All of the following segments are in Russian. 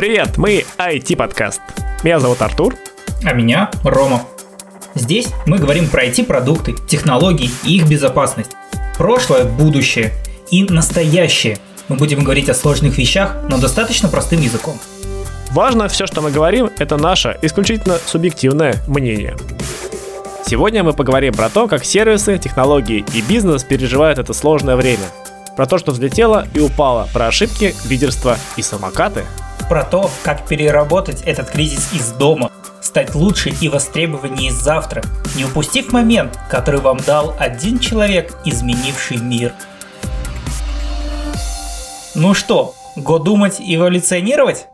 Привет, мы IT-подкаст. Меня зовут Артур. А меня Рома. Здесь мы говорим про IT-продукты, технологии и их безопасность. Прошлое, будущее и настоящее. Мы будем говорить о сложных вещах, но достаточно простым языком. Важно, все, что мы говорим, это наше исключительно субъективное мнение. Сегодня мы поговорим про то, как сервисы, технологии и бизнес переживают это сложное время. Про то, что взлетело и упало, про ошибки, лидерство и самокаты. Про то, как переработать этот кризис из дома, стать лучше и востребованнее завтра, не упустив момент, который вам дал один человек, изменивший мир. Ну что, го думать и эволюционировать?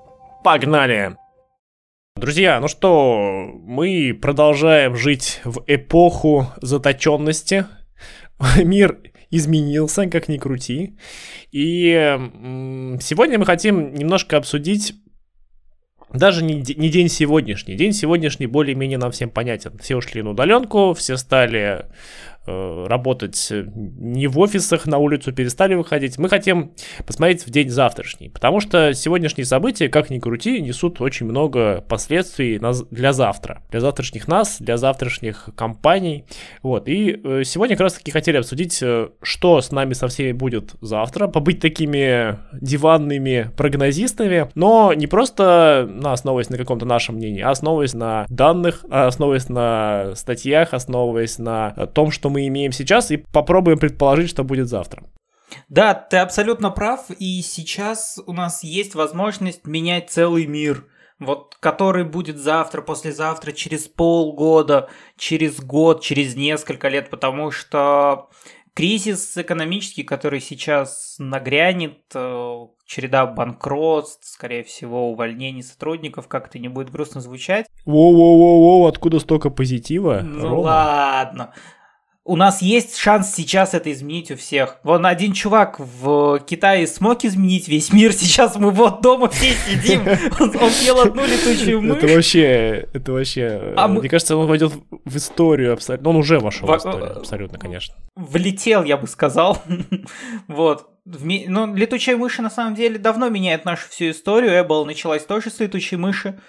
Погнали! Друзья, ну что, мы продолжаем жить в эпоху заточенности. Мир изменился, как ни крути. И сегодня мы хотим немножко обсудить даже не, не день сегодняшний. День сегодняшний более-менее нам всем понятен. Все ушли на удаленку, все стали работать не в офисах, на улицу перестали выходить. Мы хотим посмотреть в день завтрашний, потому что сегодняшние события, как ни крути, несут очень много последствий для завтра, для завтрашних нас, для завтрашних компаний. Вот, и э, сегодня как раз таки хотели обсудить, э, что с нами со всеми будет завтра, побыть такими диванными прогнозистами, но не просто на основываясь на каком-то нашем мнении, а основываясь на данных, основываясь на статьях, основываясь на том, что мы мы имеем сейчас, и попробуем предположить, что будет завтра. Да, ты абсолютно прав, и сейчас у нас есть возможность менять целый мир, вот который будет завтра, послезавтра, через полгода, через год, через несколько лет, потому что кризис экономический, который сейчас нагрянет, э, череда банкротств, скорее всего, увольнений сотрудников, как это не будет грустно звучать. Воу-воу-воу, откуда столько позитива? Ну Рома? ладно. У нас есть шанс сейчас это изменить у всех. Вон один чувак в Китае смог изменить весь мир. Сейчас мы вот дома все сидим. Он, он ел одну летучую мышь. Это вообще, это вообще. А мне мы... кажется, он войдет в историю абсолютно. Он уже вошел в, в историю, абсолютно, конечно. Влетел, я бы сказал. вот. Ну, летучая мышь на самом деле давно меняет нашу всю историю. Apple началась тоже с летучей мыши.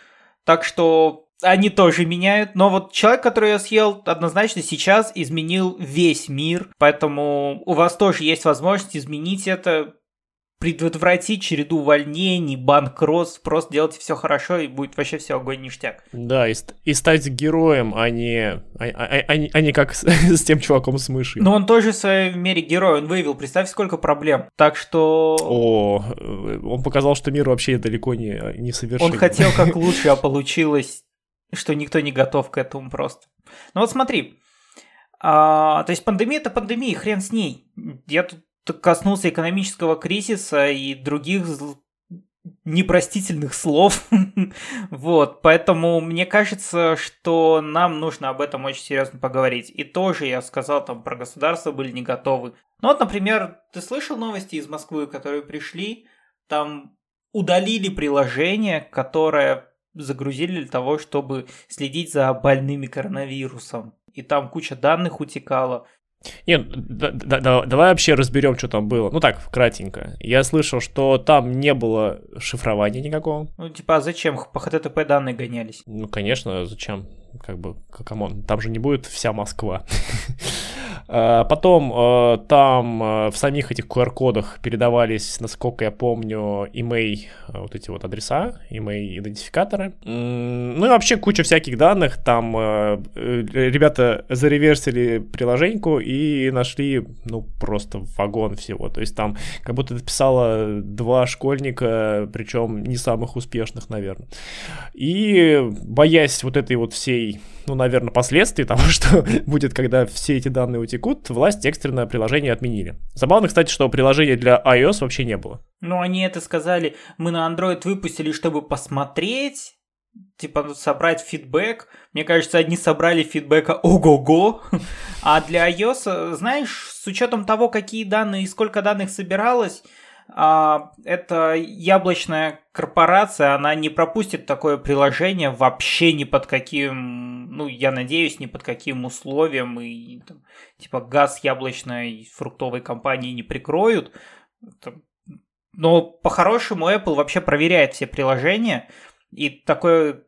Так что они тоже меняют, но вот человек, который я съел, однозначно сейчас изменил весь мир, поэтому у вас тоже есть возможность изменить это, предотвратить череду увольнений, банкротств, просто делайте все хорошо и будет вообще все огонь ништяк. Да, и, и стать героем, а не, а, а, а, а не как с, с тем чуваком с мышью. Но он тоже в своей мере герой, он выявил, представь, сколько проблем. Так что... О, э, он показал, что мир вообще далеко не, не совершен. Он хотел как лучше, а получилось что никто не готов к этому просто. Ну вот смотри, а, то есть пандемия это пандемия, хрен с ней. Я тут коснулся экономического кризиса и других непростительных слов. вот, поэтому мне кажется, что нам нужно об этом очень серьезно поговорить. И тоже я сказал, там про государство были не готовы. Ну вот, например, ты слышал новости из Москвы, которые пришли, там удалили приложение, которое загрузили для того, чтобы следить за больными коронавирусом. И там куча данных утекала. Нет, да, да, да, давай вообще разберем, что там было. Ну так, кратенько. Я слышал, что там не было шифрования никакого. Ну, типа, а зачем? По HTTP данные гонялись. Ну, конечно, зачем? Как бы, come on, там же не будет вся Москва. А, потом э, там э, в самих этих QR-кодах передавались, насколько я помню, email, э, вот эти вот адреса, email-идентификаторы. Ну и вообще куча всяких данных. Там ребята зареверсили приложеньку и нашли, ну, просто вагон всего. То есть там как будто это писало два школьника, причем не самых успешных, наверное. И боясь вот этой вот всей, ну, наверное, последствий того, что будет, когда все эти данные утекут, власти экстренное приложение отменили. Забавно, кстати, что приложения для iOS вообще не было. Ну, они это сказали, мы на Android выпустили, чтобы посмотреть, типа собрать фидбэк. Мне кажется, одни собрали фидбэка ого-го. А для iOS, знаешь, с учетом того, какие данные и сколько данных собиралось, а, это яблочная корпорация, она не пропустит такое приложение вообще ни под каким, ну, я надеюсь, ни под каким условием, и там, типа газ яблочной фруктовой компании не прикроют. Но по-хорошему Apple вообще проверяет все приложения, и такое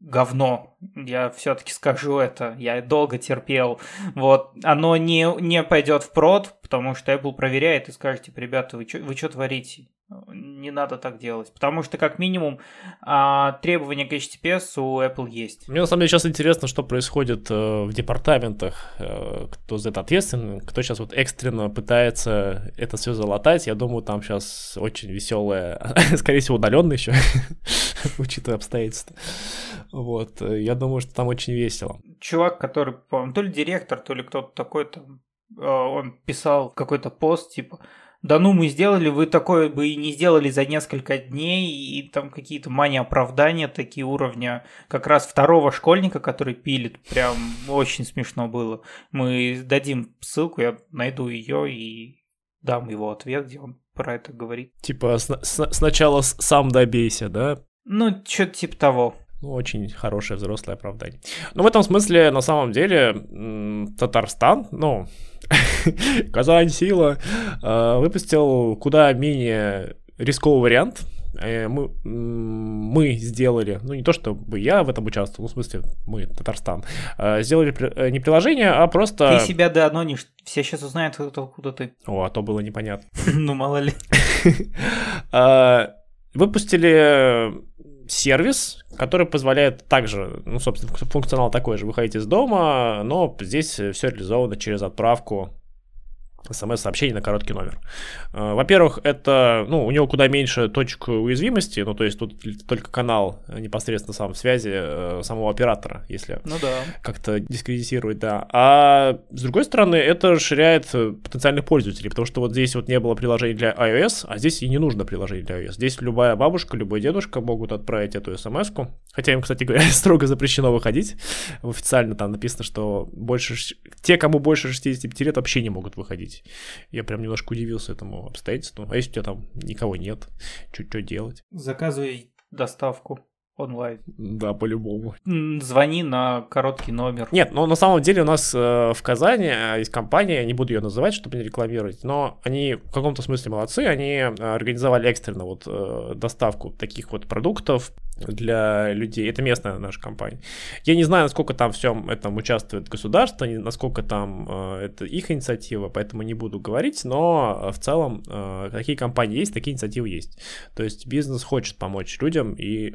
говно, я все-таки скажу это, я долго терпел, вот, оно не, не пойдет в прод, потому что Apple проверяет и скажет, типа, ребята, вы что вы творите? не надо так делать. Потому что, как минимум, а, требования к HTTPS у Apple есть. Мне на самом деле сейчас интересно, что происходит э, в департаментах, э, кто за это ответственен, кто сейчас вот экстренно пытается это все залатать. Я думаю, там сейчас очень веселая, скорее всего, удаленная еще, учитывая обстоятельства. Вот, я думаю, что там очень весело. Чувак, который, по-моему, то ли директор, то ли кто-то такой там, э, он писал какой-то пост, типа, да ну мы сделали, вы такое бы и не сделали за несколько дней, и там какие-то мани оправдания такие уровня как раз второго школьника, который пилит, прям очень смешно было. Мы дадим ссылку, я найду ее и дам его ответ, где он про это говорит. Типа с- с- сначала сам добейся, да? Ну, что-то типа того. Ну, очень хорошее взрослое оправдание. Но в этом смысле, на самом деле, Татарстан, ну, Казань Сила э, выпустил куда менее рисковый вариант. Э, мы, мы сделали, ну не то чтобы я в этом участвовал, ну в смысле мы, Татарстан, э, сделали не приложение, а просто... Ты себя доанонишь, все сейчас узнают, откуда ты. О, а то было непонятно. Ну мало ли. Выпустили сервис, который позволяет также, ну, собственно, функционал такой же, выходить из дома, но здесь все реализовано через отправку смс-сообщений на короткий номер. Э, во-первых, это, ну, у него куда меньше точек уязвимости, ну, то есть тут только канал непосредственно сам связи э, самого оператора, если ну, да. как-то дискредитировать, да. А с другой стороны, это расширяет потенциальных пользователей, потому что вот здесь вот не было приложений для iOS, а здесь и не нужно приложение для iOS. Здесь любая бабушка, любой дедушка могут отправить эту смс-ку, хотя им, кстати говоря, строго запрещено выходить. Официально там написано, что больше те, кому больше 65 лет, вообще не могут выходить есть я прям немножко удивился этому обстоятельству. А если у тебя там никого нет, что делать? Заказывай доставку онлайн. Да, по-любому. Звони на короткий номер. Нет, но на самом деле у нас э, в Казани э, есть компания, не буду ее называть, чтобы не рекламировать, но они в каком-то смысле молодцы, они э, организовали экстренно вот э, доставку таких вот продуктов для людей. Это местная наша компания. Я не знаю, насколько там всем этом участвует государство, насколько там э, это их инициатива, поэтому не буду говорить, но э, в целом э, такие компании есть, такие инициативы есть. То есть бизнес хочет помочь людям и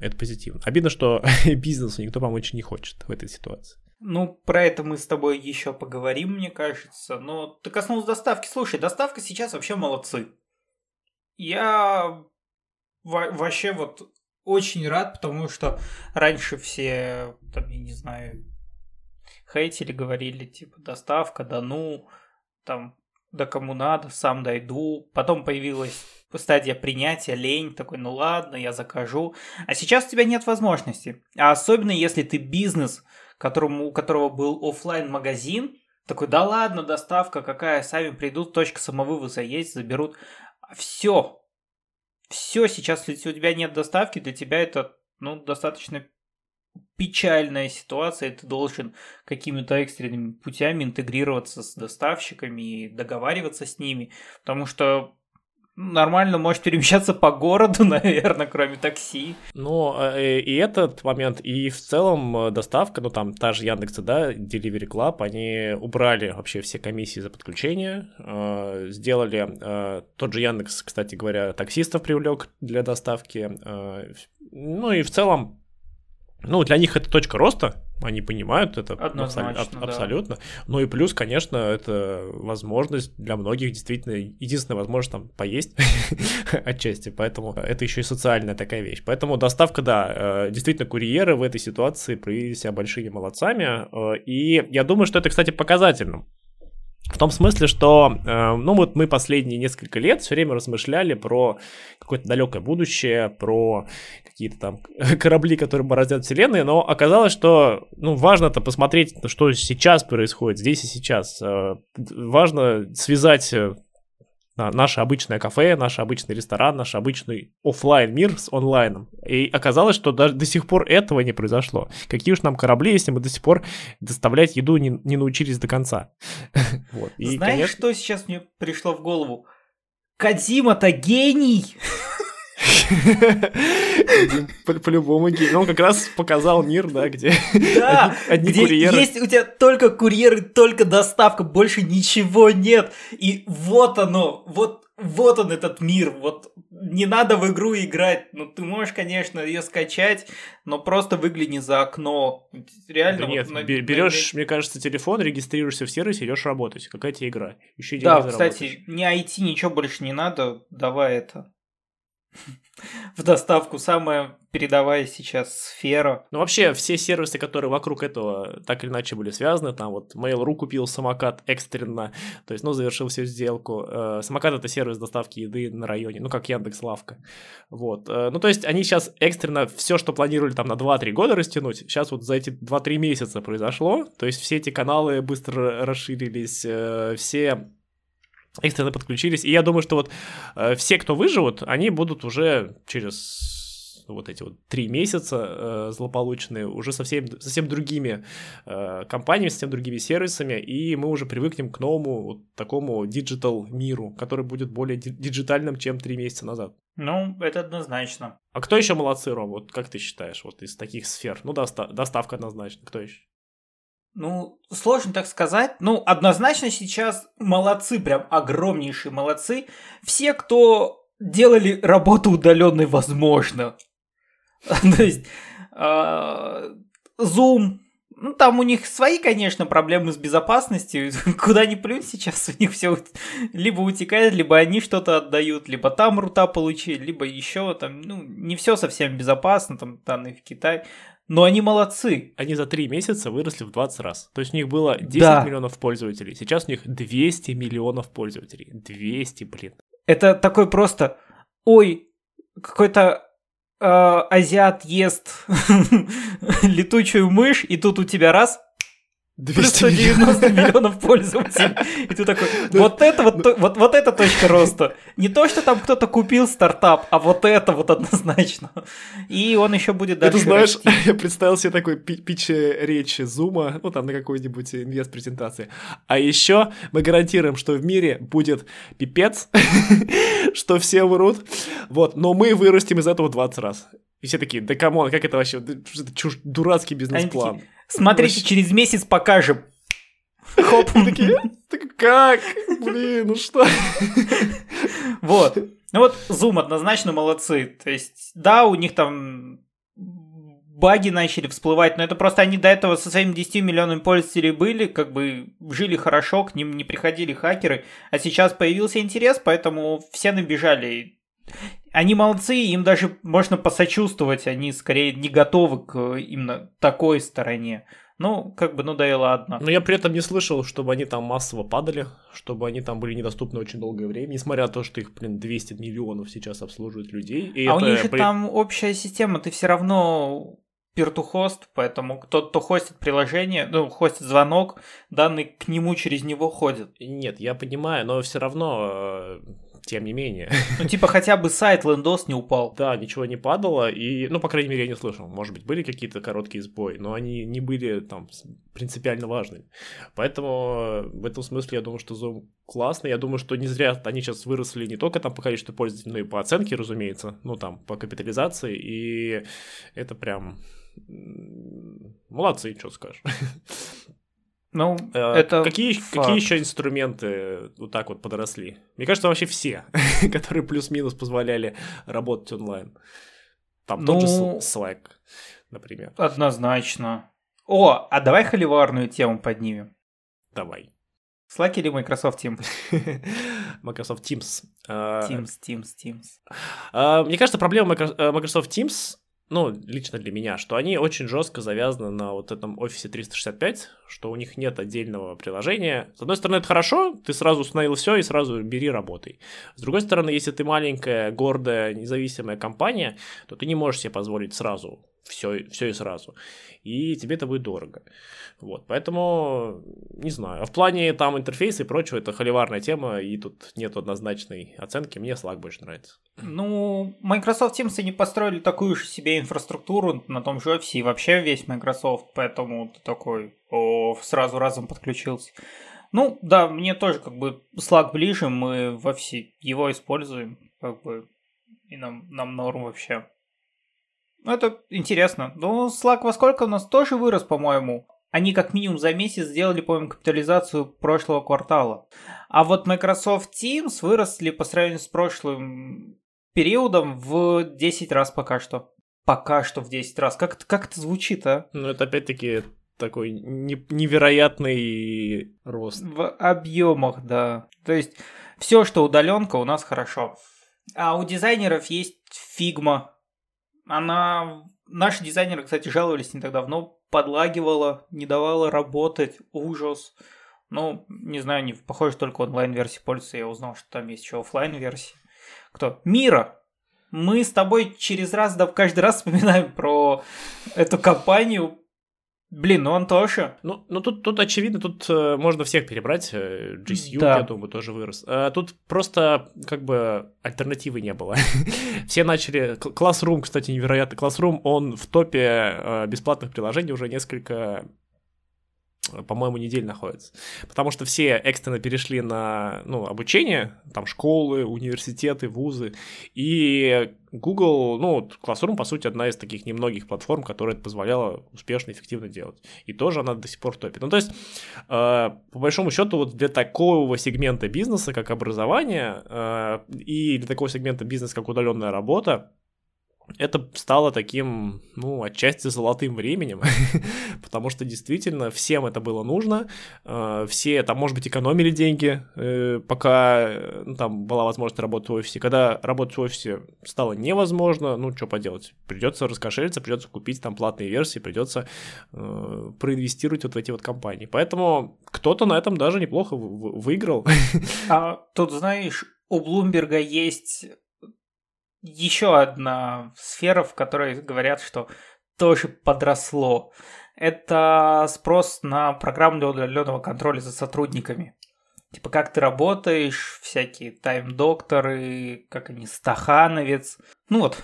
это позитивно. Обидно, что бизнесу никто помочь не хочет в этой ситуации. Ну, про это мы с тобой еще поговорим, мне кажется. Но ты коснулся доставки. Слушай, доставка сейчас вообще молодцы. Я вообще вот очень рад, потому что раньше все, там, я не знаю, хейтили, говорили, типа, доставка, да ну, там, да кому надо, сам дойду. Потом появилась стадия принятия, лень, такой, ну ладно, я закажу. А сейчас у тебя нет возможности. А особенно если ты бизнес, которому, у которого был офлайн магазин такой, да ладно, доставка какая, сами придут, точка самовывоза есть, заберут. Все. Все сейчас, если у тебя нет доставки, для тебя это ну, достаточно печальная ситуация, ты должен какими-то экстренными путями интегрироваться с доставщиками и договариваться с ними, потому что нормально можешь перемещаться по городу, наверное, кроме такси. Ну, и этот момент, и в целом э, доставка, ну, там, та же Яндекс, да, Delivery Club, они убрали вообще все комиссии за подключение, сделали, тот же Яндекс, кстати говоря, таксистов привлек для доставки, ну, и в целом ну, для них это точка роста, они понимают это Однозначно, абсолютно. Да. абсолютно. Ну и плюс, конечно, это возможность для многих действительно единственная возможность там поесть отчасти, поэтому это еще и социальная такая вещь. Поэтому доставка, да, э, действительно курьеры в этой ситуации проявили себя большими молодцами, э, и я думаю, что это, кстати, показательно. В том смысле, что, э, ну вот мы последние несколько лет все время размышляли про какое-то далекое будущее, про какие-то там корабли, которые бороздят вселенные, но оказалось, что, ну, важно-то посмотреть, что сейчас происходит, здесь и сейчас. Э, важно связать э, наше обычное кафе, наш обычный ресторан, наш обычный офлайн мир с онлайном. И оказалось, что даже до сих пор этого не произошло. Какие уж нам корабли, если мы до сих пор доставлять еду не, не научились до конца. вот. И, Знаешь, конечно... что сейчас мне пришло в голову? Кадзима-то гений! По-любому гений. Ну, он как раз показал мир, да, где да, одни, где курьеры. есть у тебя только курьеры, только доставка, больше ничего нет. И вот оно, вот вот он этот мир, вот не надо в игру играть, ну ты можешь, конечно, ее скачать, но просто выгляни за окно, реально. Да вот нет, на, берешь, на... мне кажется, телефон, регистрируешься в сервисе, идешь работать, какая тебе игра, еще Да, кстати, не IT, ничего больше не надо, давай это в доставку самая передовая сейчас сфера. Ну, вообще, все сервисы, которые вокруг этого так или иначе были связаны, там вот Mail.ru купил самокат экстренно, то есть, ну, завершил всю сделку. Э, самокат — это сервис доставки еды на районе, ну, как Яндекс Лавка. Вот. Э, ну, то есть, они сейчас экстренно все, что планировали там на 2-3 года растянуть, сейчас вот за эти 2-3 месяца произошло, то есть, все эти каналы быстро расширились, э, все экстренно подключились. И я думаю, что вот э, все, кто выживут, они будут уже через вот эти вот три месяца э, злополучные уже совсем, совсем другими э, компаниями, совсем другими сервисами, и мы уже привыкнем к новому вот такому digital миру, который будет более диджитальным, чем три месяца назад. Ну, это однозначно. А кто еще молодцы, Ром? Вот как ты считаешь, вот из таких сфер? Ну, доста- доставка однозначно. Кто еще? Ну, сложно так сказать. Ну, однозначно сейчас молодцы, прям огромнейшие молодцы. Все, кто делали работу удаленной возможно. То есть, а, Zoom, ну, там у них свои, конечно, проблемы с безопасностью. Куда ни плюнь сейчас, у них все либо утекает, либо они что-то отдают, либо там рута получили, либо еще там, ну, не все совсем безопасно, там данные в Китае. Но они молодцы. Они за три месяца выросли в 20 раз. То есть у них было 10 да. миллионов пользователей. Сейчас у них 200 миллионов пользователей. 200, блин. Это такой просто... Ой, какой-то азиат ест летучую мышь, и тут у тебя раз 290 миллионов пользователей. И ты такой, вот это вот, вот, вот это точка роста. Не то, что там кто-то купил стартап, а вот это вот однозначно. И он еще будет дальше Это знаешь, я представил себе такой pitch речи Зума, ну там на какой-нибудь инвест-презентации. А еще мы гарантируем, что в мире будет пипец, что все умрут, вот, но мы вырастем из этого 20 раз. И все такие, да come on, как это вообще, это чушь, дурацкий бизнес-план. Смотрите, Вообще... через месяц покажем. Хоп. Такие, как? Блин, ну что? Вот. Ну вот Zoom однозначно молодцы. То есть, да, у них там баги начали всплывать, но это просто они до этого со своими 10 миллионами пользователей были, как бы жили хорошо, к ним не приходили хакеры, а сейчас появился интерес, поэтому все набежали. Они молодцы, им даже можно посочувствовать, они скорее не готовы к э, именно такой стороне. Ну, как бы, ну да и ладно. Но я при этом не слышал, чтобы они там массово падали, чтобы они там были недоступны очень долгое время, несмотря на то, что их, блин, 200 миллионов сейчас обслуживают людей. И а это... у них же при... там общая система, ты все равно peer-to-host, поэтому тот, кто хостит приложение, ну, хостит звонок, данные к нему через него ходят. Нет, я понимаю, но все равно э, тем не менее. Ну, типа, хотя бы сайт Лендос не упал. Да, ничего не падало, и, ну, по крайней мере, я не слышал. Может быть, были какие-то короткие сбои, но они не были там принципиально важными. Поэтому э, в этом смысле я думаю, что Zoom классный. Я думаю, что не зря они сейчас выросли не только там по количеству пользователей, но и по оценке, разумеется, ну, там, по капитализации, и это прям молодцы, что скажешь. Ну, э, это какие, какие еще инструменты вот так вот подросли? Мне кажется, вообще все, которые плюс-минус позволяли работать онлайн. Там ну, тот же ну, Slack, например. Однозначно. О, а давай холиварную тему поднимем. Давай. Slack или Microsoft Teams? Microsoft Teams. Teams, Teams, Teams. А, мне кажется, проблема э, Microsoft Teams ну, лично для меня, что они очень жестко завязаны на вот этом офисе 365, что у них нет отдельного приложения. С одной стороны, это хорошо, ты сразу установил все и сразу бери, работай. С другой стороны, если ты маленькая, гордая, независимая компания, то ты не можешь себе позволить сразу все, все и сразу. И тебе это будет дорого. Вот, поэтому, не знаю. А в плане там интерфейса и прочего, это холиварная тема, и тут нет однозначной оценки. Мне Slack больше нравится. Ну, Microsoft Teams не построили такую же себе инфраструктуру на том же офисе, и вообще весь Microsoft, поэтому ты такой о, сразу разом подключился. Ну, да, мне тоже как бы Slack ближе, мы во все его используем, как бы, и нам, нам норм вообще. Ну, это интересно. Ну, Slack во сколько у нас тоже вырос, по-моему. Они как минимум за месяц сделали, по-моему, капитализацию прошлого квартала. А вот Microsoft Teams выросли по сравнению с прошлым периодом в 10 раз пока что. Пока что в 10 раз. Как, как это звучит, а? Ну, это опять-таки такой невероятный рост. В объемах, да. То есть все, что удаленка, у нас хорошо. А у дизайнеров есть Figma. Она... Наши дизайнеры, кстати, жаловались не так давно, подлагивала, не давала работать, ужас. Ну, не знаю, не похоже, только онлайн-версии пользуются, я узнал, что там есть еще офлайн версии Кто? Miro! Мы с тобой через раз, да, каждый раз вспоминаем про эту компанию, Блин, ну он тоже. Ну, ну тут, тут очевидно, тут э, можно всех перебрать. Э, GCU, да. я думаю, тоже вырос. А тут просто как бы альтернативы не было. Все начали... Classroom, кстати, невероятно. Classroom, он в топе э, бесплатных приложений уже несколько по-моему, недель находится. Потому что все экстренно перешли на ну, обучение, там школы, университеты, вузы. И Google, ну, Classroom, по сути, одна из таких немногих платформ, которая это позволяла успешно, эффективно делать. И тоже она до сих пор топит. Ну, то есть, э, по большому счету, вот для такого сегмента бизнеса, как образование, э, и для такого сегмента бизнеса, как удаленная работа, это стало таким, ну, отчасти золотым временем, потому что действительно всем это было нужно, э, все там, может быть, экономили деньги, э, пока ну, там была возможность работать в офисе. Когда работать в офисе стало невозможно, ну, что поделать, придется раскошелиться, придется купить там платные версии, придется э, проинвестировать вот в эти вот компании. Поэтому кто-то на этом даже неплохо выиграл. А тут, знаешь, у Блумберга есть еще одна сфера, в которой говорят, что тоже подросло. Это спрос на программу для удаленного контроля за сотрудниками. Типа, как ты работаешь, всякие тайм-докторы, как они, стахановец. Ну вот,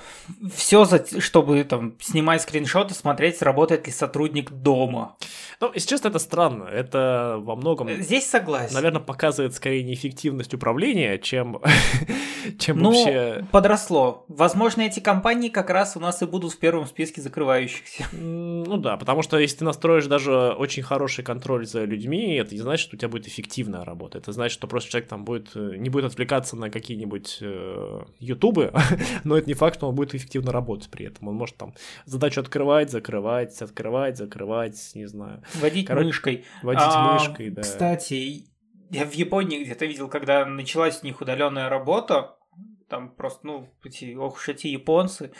все, чтобы там снимать скриншоты, смотреть, работает ли сотрудник дома. Ну, если честно, это странно. Это во многом... Э, здесь согласен. Наверное, показывает скорее неэффективность управления, чем, чем ну, вообще... подросло. Возможно, эти компании как раз у нас и будут в первом списке закрывающихся. Ну да, потому что если ты настроишь даже очень хороший контроль за людьми, это не значит, что у тебя будет эффективная работа. Это значит, что просто человек там будет, э, не будет отвлекаться на какие-нибудь э, ютубы, но это не факт, что он будет эффективно работать при этом. Он может там задачу открывать, закрывать, открывать, закрывать, не знаю. Водить Короче, мышкой. Водить а, мышкой, да. Кстати, я в Японии где-то видел, когда началась у них удаленная работа, там просто, ну, эти, ох уж эти японцы,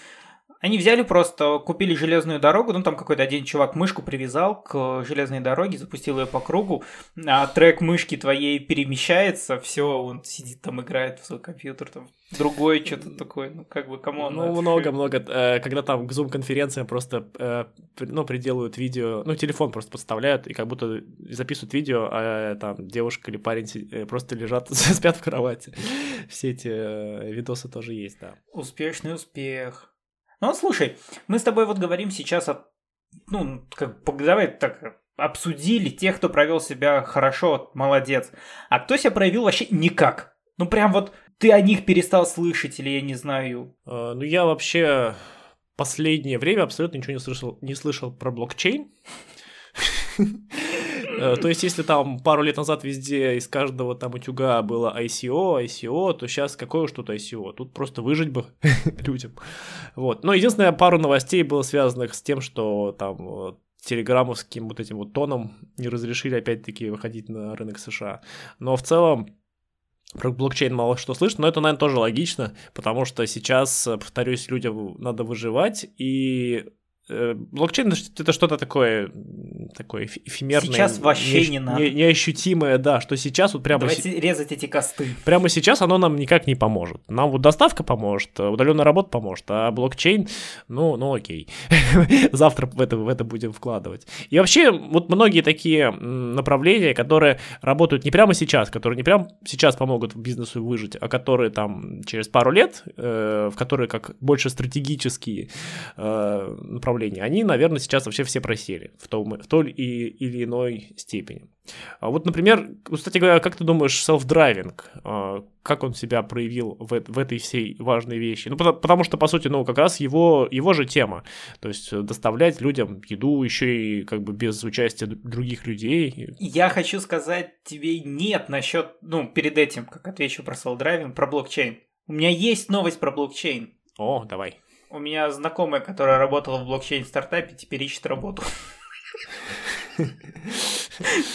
они взяли просто, купили железную дорогу, ну там какой-то один чувак мышку привязал к железной дороге, запустил ее по кругу, а трек мышки твоей перемещается, все, он сидит там, играет в свой компьютер, там другое что-то такое, ну как бы, кому Ну много-много, э, когда там к зум-конференциям просто, э, ну, приделывают видео, ну, телефон просто подставляют, и как будто записывают видео, а там девушка или парень э, просто лежат, спят в кровати. Все эти видосы тоже есть, да. Успешный успех. Ну, слушай, мы с тобой вот говорим сейчас о... Ну, как, давай так обсудили тех, кто провел себя хорошо, молодец. А кто себя проявил вообще никак? Ну, прям вот ты о них перестал слышать или я не знаю. Uh, ну, я вообще последнее время абсолютно ничего не слышал, не слышал про блокчейн. Э, то есть, если там пару лет назад везде из каждого там утюга было ICO, ICO, то сейчас какое уж тут ICO? Тут просто выжить бы людям. Вот. Но единственное, пару новостей было связанных с тем, что там телеграммовским вот этим вот тоном не разрешили опять-таки выходить на рынок США. Но в целом про блокчейн мало что слышно, но это, наверное, тоже логично, потому что сейчас, повторюсь, людям надо выживать, и блокчейн это что-то такое, такое эфемерное. Сейчас вообще не, не надо. Не, неощутимое, да, что сейчас вот прямо... Давайте с... резать эти косты. Прямо сейчас оно нам никак не поможет. Нам вот доставка поможет, удаленная работа поможет, а блокчейн, ну, ну окей. Завтра в это, в это будем вкладывать. И вообще, вот многие такие направления, которые работают не прямо сейчас, которые не прямо сейчас помогут бизнесу выжить, а которые там через пару лет, э, в которые как больше стратегические э, направления направлении, они, наверное, сейчас вообще все просели в, том, в той и, или иной степени. А вот, например, кстати говоря, как ты думаешь, self-driving, а, как он себя проявил в, в этой всей важной вещи? Ну, потому, потому что, по сути, ну, как раз его, его же тема. То есть доставлять людям еду еще и как бы без участия других людей. Я хочу сказать тебе нет насчет, ну, перед этим, как отвечу про self-driving, про блокчейн. У меня есть новость про блокчейн. О, давай. У меня знакомая, которая работала в блокчейн-стартапе, теперь ищет работу.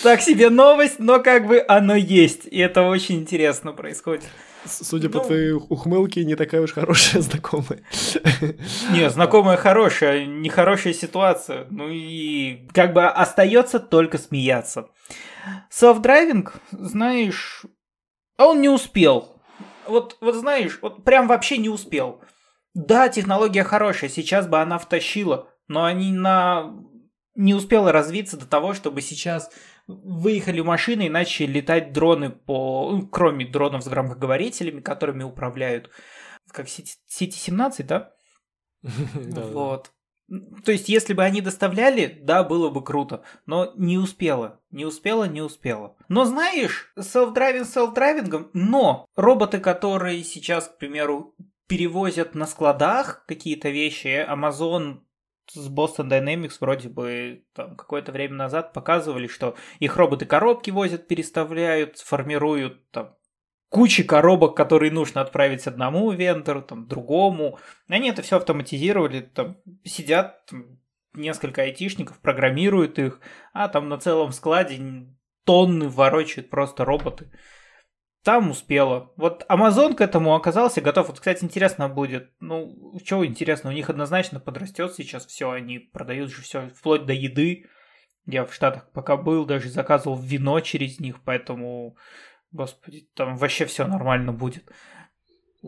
Так себе новость, но как бы оно есть. И это очень интересно происходит. Судя ну, по твоей ухмылке, не такая уж хорошая знакомая. Не, знакомая хорошая, нехорошая ситуация. Ну и как бы остается только смеяться. Self-driving, знаешь, а он не успел. Вот, вот знаешь, вот прям вообще не успел. Да, технология хорошая, сейчас бы она втащила, но они на не успела развиться до того, чтобы сейчас выехали машины и начали летать дроны по... Ну, кроме дронов с громкоговорителями, которыми управляют. Как сети 17, да? Вот. То есть, если бы они доставляли, да, было бы круто. Но не успела. Не успела, не успела. Но знаешь, self-driving self-driving ом, но роботы, которые сейчас, к примеру, перевозят на складах какие-то вещи, Amazon с Boston Dynamics вроде бы там какое-то время назад показывали, что их роботы коробки возят, переставляют, формируют там кучи коробок, которые нужно отправить одному вендору, там, другому. Они это все автоматизировали, там, сидят там, несколько айтишников, программируют их, а там на целом складе тонны ворочают просто роботы там успела. Вот Amazon к этому оказался готов. Вот, кстати, интересно будет. Ну, что интересно, у них однозначно подрастет сейчас все. Они продают же все вплоть до еды. Я в Штатах пока был, даже заказывал вино через них, поэтому, господи, там вообще все нормально будет.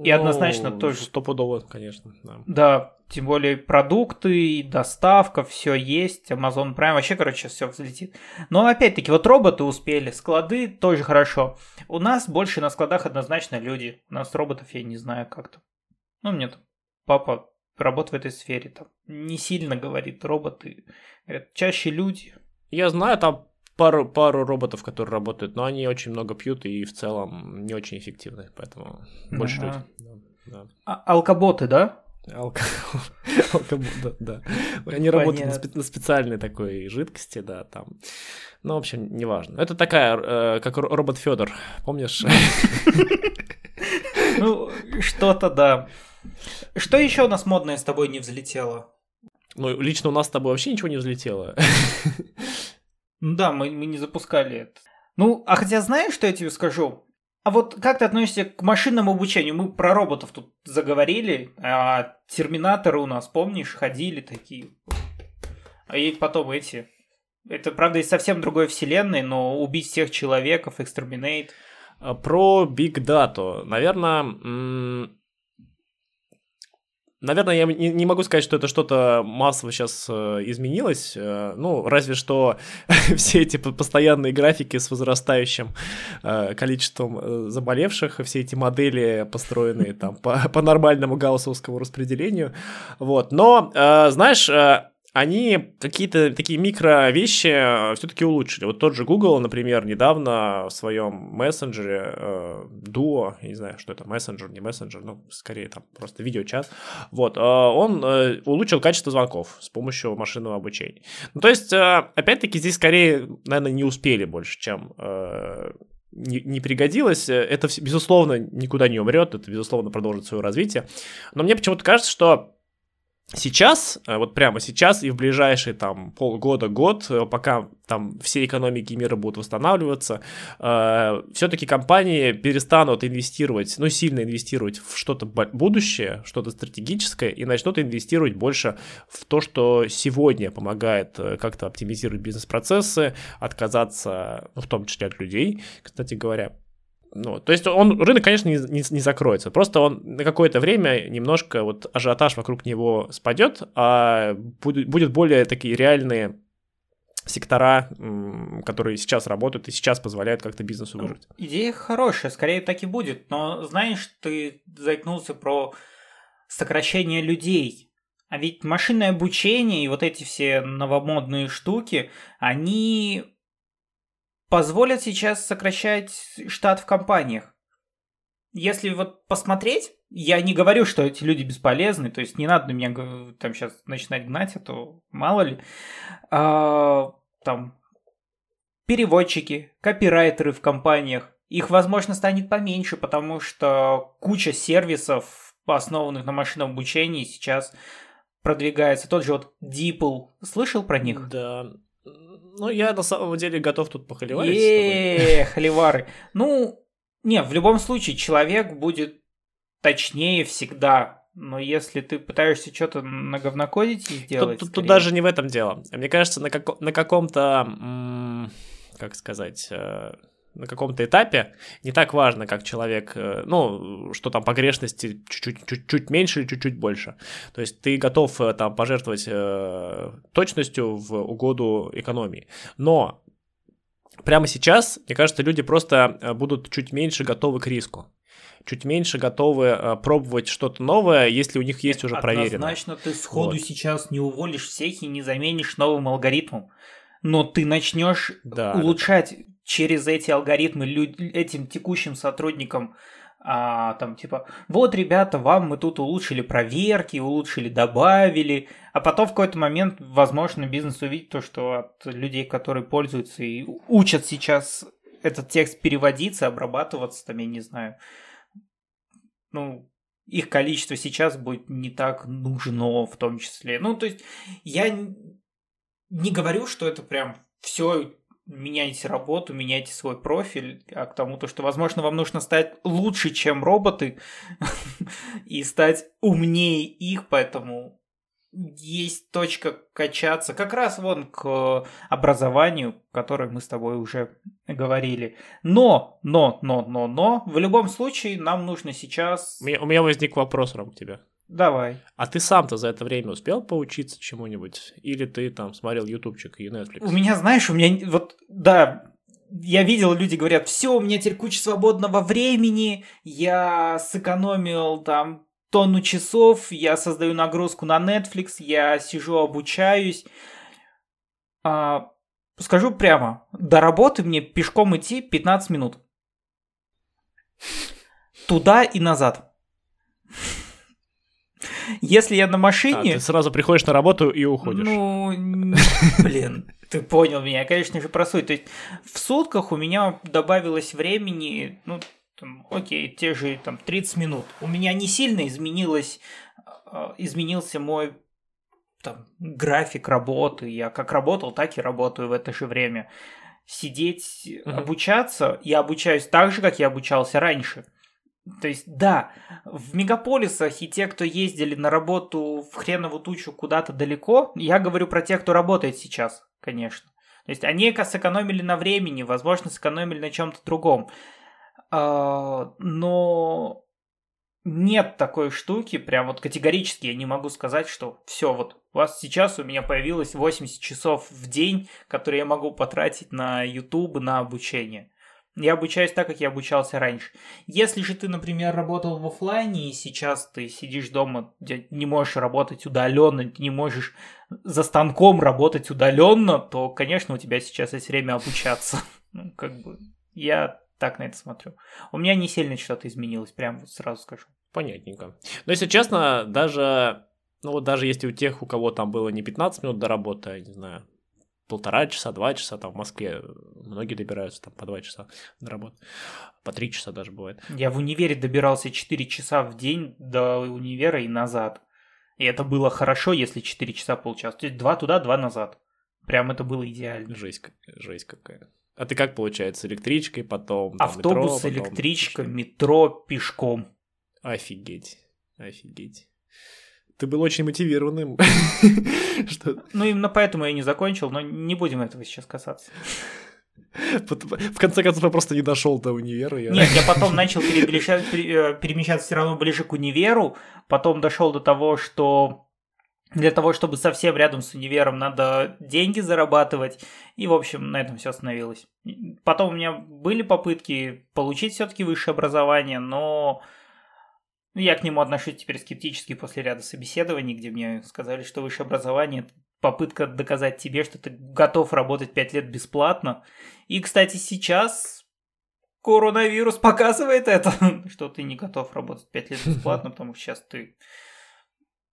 И ну, однозначно тоже. Стопудово, конечно. Да. да, тем более продукты, доставка, все есть. Amazon Prime вообще, короче, все взлетит. Но опять-таки, вот роботы успели, склады тоже хорошо. У нас больше на складах однозначно люди. У нас роботов я не знаю как-то. Ну, мне там папа работает в этой сфере, там не сильно говорит роботы. Говорят, чаще люди. Я знаю, там пару, пару роботов, которые работают, но они очень много пьют и в целом не очень эффективны, поэтому больше ага. людей. Да, да. А, алкоботы, да? Алко... да, да. Они работают на, спе... на специальной такой жидкости, да, там. Ну, в общем, неважно. Это такая, э, как робот Федор, помнишь? Ну, что-то да. Что еще у нас модное с тобой не взлетело? Ну, лично у нас с тобой вообще ничего не взлетело. Ну да, мы, мы не запускали это. Ну, а хотя знаешь, что я тебе скажу? А вот как ты относишься к машинному обучению? Мы про роботов тут заговорили, а терминаторы у нас, помнишь, ходили такие. И потом эти. Это, правда, из совсем другой вселенной, но убить всех человеков, экстреминейт. Про Big Data. Наверное, Наверное, я не, могу сказать, что это что-то массово сейчас э, изменилось. Э, ну, разве что все эти постоянные графики с возрастающим э, количеством э, заболевших, все эти модели, построенные там по, по нормальному гауссовскому распределению. Вот. Но, знаешь, они какие-то такие микро вещи э, все-таки улучшили. Вот тот же Google, например, недавно в своем мессенджере э, Duo, я не знаю, что это, мессенджер, не мессенджер, ну, скорее там просто видеочат, вот, э, он э, улучшил качество звонков с помощью машинного обучения. Ну, то есть, э, опять-таки, здесь скорее, наверное, не успели больше, чем э, не, не пригодилось. Это, безусловно, никуда не умрет, это, безусловно, продолжит свое развитие. Но мне почему-то кажется, что Сейчас, э, вот прямо сейчас и в ближайшие там полгода-год, э, пока там все экономики мира будут восстанавливаться, э, все-таки компании перестанут инвестировать, ну сильно инвестировать в что-то будущее, что-то стратегическое, и начнут инвестировать больше в то, что сегодня помогает э, как-то оптимизировать бизнес-процессы, отказаться, ну, в том числе от людей, кстати говоря. Ну, то есть он, рынок, конечно, не, не, не закроется, просто он на какое-то время немножко вот ажиотаж вокруг него спадет, а будет, будет более такие реальные сектора, которые сейчас работают и сейчас позволяют как-то бизнесу ну, выжить. Идея хорошая, скорее так и будет, но знаешь, ты заикнулся про сокращение людей. А ведь машинное обучение и вот эти все новомодные штуки, они позволят сейчас сокращать штат в компаниях. Если вот посмотреть, я не говорю, что эти люди бесполезны, то есть не надо на меня там сейчас начинать гнать, а то мало ли. А, там переводчики, копирайтеры в компаниях, их, возможно, станет поменьше, потому что куча сервисов, основанных на машинном обучении, сейчас продвигается. Тот же вот DeepL. Слышал про них? Да. Ну, я на самом деле готов тут похоливать. Еее, холивары. Ну, не, в любом случае, человек будет точнее всегда. Но если ты пытаешься что-то наговнокодить и сделать... Тут, тут, тут даже не в этом дело. Мне кажется, на, как, на каком-то, как сказать, э, на каком-то этапе не так важно, как человек, э, ну, что там погрешности чуть-чуть чуть меньше или чуть-чуть больше. То есть ты готов э, там пожертвовать э, точностью в угоду экономии. Но прямо сейчас, мне кажется, люди просто будут чуть меньше готовы к риску чуть меньше готовы пробовать что-то новое, если у них есть уже проверено. Однозначно ты сходу вот. сейчас не уволишь всех и не заменишь новым алгоритмом. Но ты начнешь да, улучшать да через эти алгоритмы люд... этим текущим сотрудникам а, там типа, вот, ребята, вам мы тут улучшили проверки, улучшили, добавили, а потом в какой-то момент, возможно, бизнес увидит то, что от людей, которые пользуются и учат сейчас этот текст переводиться, обрабатываться, там, я не знаю, ну, их количество сейчас будет не так нужно в том числе. Ну, то есть, я не говорю, что это прям все меняйте работу, меняйте свой профиль, а к тому, то, что, возможно, вам нужно стать лучше, чем роботы, и стать умнее их, поэтому есть точка качаться как раз вон к образованию, которое мы с тобой уже говорили. Но, но, но, но, но, в любом случае нам нужно сейчас... У меня, у меня возник вопрос, Ром, к тебе. Давай. А ты сам-то за это время успел поучиться чему-нибудь? Или ты там смотрел ютубчик и Netflix? У меня, знаешь, у меня вот, да, я видел, люди говорят, все, у меня теперь куча свободного времени, я сэкономил там тонну часов, я создаю нагрузку на Netflix, я сижу, обучаюсь. А, скажу прямо, до работы мне пешком идти 15 минут. Туда и назад. Если я на машине... А, ты сразу приходишь на работу и уходишь. Ну, блин, ты понял меня, конечно же, про суть. То есть в сутках у меня добавилось времени, ну, там, окей, те же там 30 минут. У меня не сильно изменилось, а, изменился мой там, график работы. Я как работал, так и работаю в это же время. Сидеть, uh-huh. обучаться, я обучаюсь так же, как я обучался раньше. То есть, да, в мегаполисах и те, кто ездили на работу в хренову тучу куда-то далеко, я говорю про тех, кто работает сейчас, конечно. То есть, они сэкономили на времени, возможно, сэкономили на чем-то другом. А, но нет такой штуки, прям вот категорически я не могу сказать, что все, вот у вас сейчас у меня появилось 80 часов в день, которые я могу потратить на YouTube, на обучение. Я обучаюсь так, как я обучался раньше. Если же ты, например, работал в офлайне и сейчас ты сидишь дома, не можешь работать удаленно, не можешь за станком работать удаленно, то, конечно, у тебя сейчас есть время обучаться. Ну, как бы, я так на это смотрю. У меня не сильно что-то изменилось, прям вот сразу скажу. Понятненько. Но если честно, даже, ну вот даже если у тех, у кого там было не 15 минут до работы, я не знаю, полтора часа, два часа, там в Москве многие добираются там по два часа до работы, по три часа даже бывает. Я в универе добирался 4 часа в день до универа и назад. И это было хорошо, если 4 часа получалось. То есть два туда, два назад. Прям это было идеально. Жесть, жесть какая. А ты как получается? Электричкой, потом Автобус, метро, электричка, потом... метро, пешком. Офигеть. Офигеть. Ты был очень мотивированным. Ну, именно поэтому я не закончил, но не будем этого сейчас касаться. В конце концов, я просто не дошел до универа. Я... Нет, я потом начал э, перемещаться все равно ближе к универу, потом дошел до того, что для того, чтобы совсем рядом с универом, надо деньги зарабатывать. И, в общем, на этом все остановилось. Потом у меня были попытки получить все-таки высшее образование, но Ну, я к нему отношусь теперь скептически после ряда собеседований, где мне сказали, что высшее образование – попытка доказать тебе, что ты готов работать 5 лет бесплатно. И, кстати, сейчас коронавирус показывает это, что ты не готов работать 5 лет бесплатно, потому что сейчас ты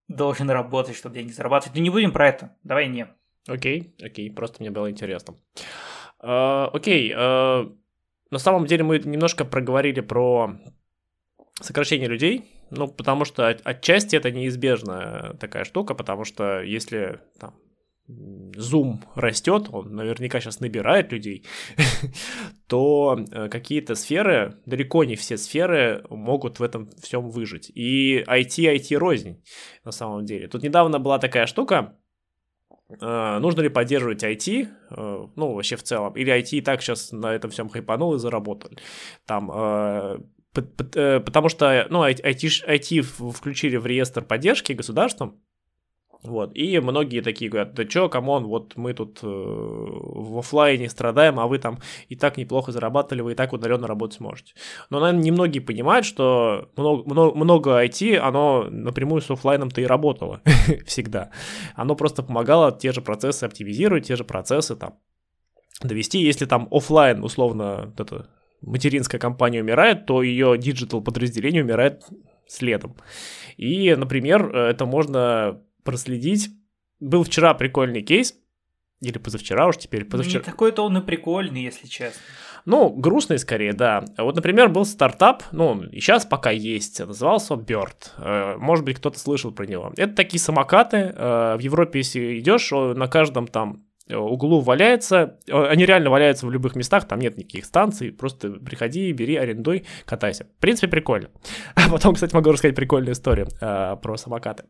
должен работать, чтобы деньги зарабатывать. Но не будем про это, давай не. Окей, окей, просто мне было интересно. Uh, окей, uh, на самом деле мы немножко проговорили про сокращение людей, ну, потому что отчасти это неизбежная такая штука, потому что если там, Zoom растет, он наверняка сейчас набирает людей, то э, какие-то сферы, далеко не все сферы могут в этом всем выжить. И IT, IT рознь на самом деле. Тут недавно была такая штука, э, нужно ли поддерживать IT, э, ну, вообще в целом, или IT и так сейчас на этом всем хайпанул и заработал. Там потому что, ну, IT, IT включили в реестр поддержки государством, вот, и многие такие говорят, да чё, come on, вот мы тут э, в офлайне страдаем, а вы там и так неплохо зарабатывали, вы и так удаленно работать сможете. Но, наверное, немногие понимают, что много, много, много IT, оно напрямую с офлайном-то и работало всегда. Оно просто помогало те же процессы оптимизировать, те же процессы там довести. Если там офлайн, условно, это материнская компания умирает, то ее digital подразделение умирает следом. И, например, э, это можно проследить. Был вчера прикольный кейс, или позавчера уж теперь, позавчера. Не такой-то он и прикольный, если честно. Ну, грустный скорее, да. Вот, например, был стартап, ну, и сейчас пока есть, назывался Bird. Э, может быть, кто-то слышал про него. Это такие самокаты. Э, в Европе, если идешь, на каждом там углу валяется, они реально валяются в любых местах, там нет никаких станций, просто приходи, бери, арендуй, катайся. В принципе, прикольно. А потом, кстати, могу рассказать прикольную историю э, про самокаты.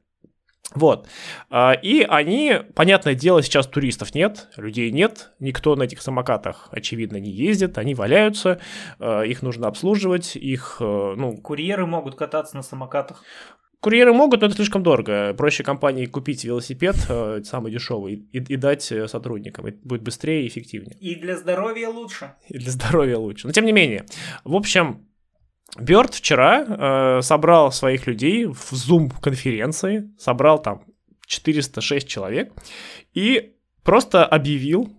Вот. А, и они, понятное дело, сейчас туристов нет, людей нет, никто на этих самокатах, очевидно, не ездит, они валяются, их нужно обслуживать, их, э, ну... Курьеры могут кататься на самокатах. Курьеры могут, но это слишком дорого. Проще компании купить велосипед, э, самый дешевый, и, и дать э, сотрудникам. Это будет быстрее и эффективнее. И для здоровья лучше. И для здоровья лучше. Но тем не менее. В общем, Бёрд вчера э, собрал своих людей в Zoom-конференции, собрал там 406 человек и просто объявил